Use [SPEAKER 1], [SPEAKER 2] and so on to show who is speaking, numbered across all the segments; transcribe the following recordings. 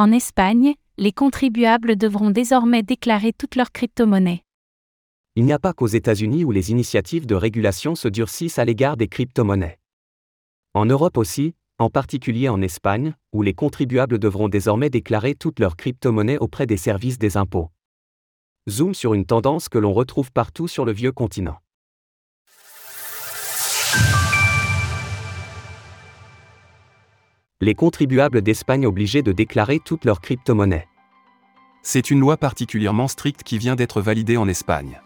[SPEAKER 1] En Espagne, les contribuables devront désormais déclarer toutes leurs crypto-monnaies.
[SPEAKER 2] Il n'y a pas qu'aux États-Unis où les initiatives de régulation se durcissent à l'égard des crypto-monnaies. En Europe aussi, en particulier en Espagne, où les contribuables devront désormais déclarer toutes leurs crypto-monnaies auprès des services des impôts. Zoom sur une tendance que l'on retrouve partout sur le vieux continent. Les contribuables d'Espagne obligés de déclarer toutes leurs crypto-monnaies.
[SPEAKER 3] C'est une loi particulièrement stricte qui vient d'être validée en Espagne.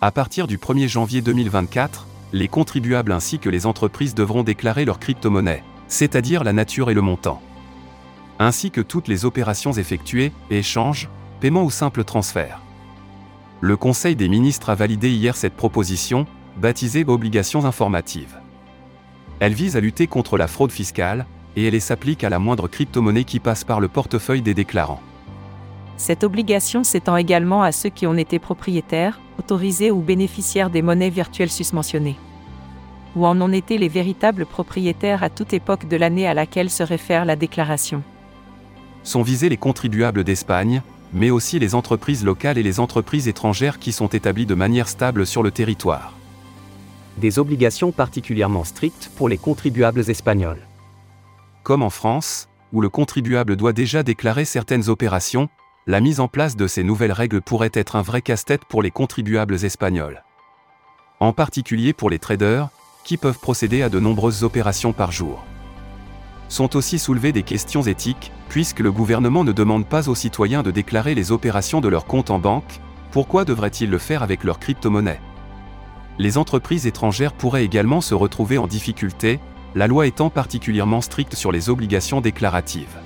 [SPEAKER 3] À partir du 1er janvier 2024, les contribuables ainsi que les entreprises devront déclarer leurs crypto-monnaies, c'est-à-dire la nature et le montant. Ainsi que toutes les opérations effectuées, échanges, paiements ou simples transferts. Le Conseil des ministres a validé hier cette proposition, baptisée Obligations informatives. Elle vise à lutter contre la fraude fiscale, et elle s'applique à la moindre crypto-monnaie qui passe par le portefeuille des déclarants.
[SPEAKER 4] Cette obligation s'étend également à ceux qui ont été propriétaires, autorisés ou bénéficiaires des monnaies virtuelles susmentionnées. Ou en ont été les véritables propriétaires à toute époque de l'année à laquelle se réfère la déclaration?
[SPEAKER 3] Sont visés les contribuables d'Espagne, mais aussi les entreprises locales et les entreprises étrangères qui sont établies de manière stable sur le territoire.
[SPEAKER 2] Des obligations particulièrement strictes pour les contribuables espagnols.
[SPEAKER 3] Comme en France, où le contribuable doit déjà déclarer certaines opérations, la mise en place de ces nouvelles règles pourrait être un vrai casse-tête pour les contribuables espagnols. En particulier pour les traders, qui peuvent procéder à de nombreuses opérations par jour. Sont aussi soulevées des questions éthiques, puisque le gouvernement ne demande pas aux citoyens de déclarer les opérations de leur compte en banque, pourquoi devraient-ils le faire avec leur crypto-monnaie? Les entreprises étrangères pourraient également se retrouver en difficulté, la loi étant particulièrement stricte sur les obligations déclaratives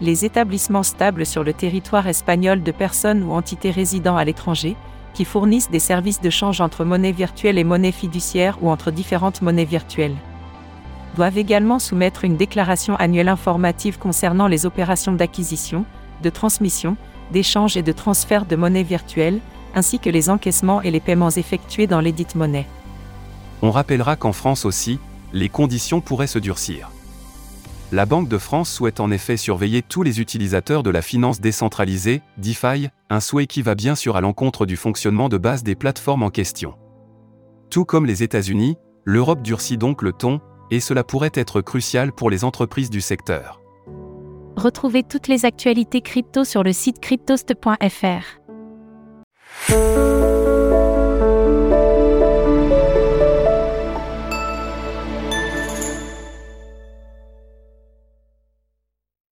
[SPEAKER 4] les établissements stables sur le territoire espagnol de personnes ou entités résidant à l'étranger, qui fournissent des services de change entre monnaie virtuelle et monnaie fiduciaire ou entre différentes monnaies virtuelles. Doivent également soumettre une déclaration annuelle informative concernant les opérations d'acquisition, de transmission, d'échange et de transfert de monnaie virtuelle, ainsi que les encaissements et les paiements effectués dans l'édite monnaie.
[SPEAKER 3] On rappellera qu'en France aussi, les conditions pourraient se durcir. La Banque de France souhaite en effet surveiller tous les utilisateurs de la finance décentralisée, DeFi, un souhait qui va bien sûr à l'encontre du fonctionnement de base des plateformes en question. Tout comme les États-Unis, l'Europe durcit donc le ton, et cela pourrait être crucial pour les entreprises du secteur.
[SPEAKER 1] Retrouvez toutes les actualités crypto sur le site cryptost.fr.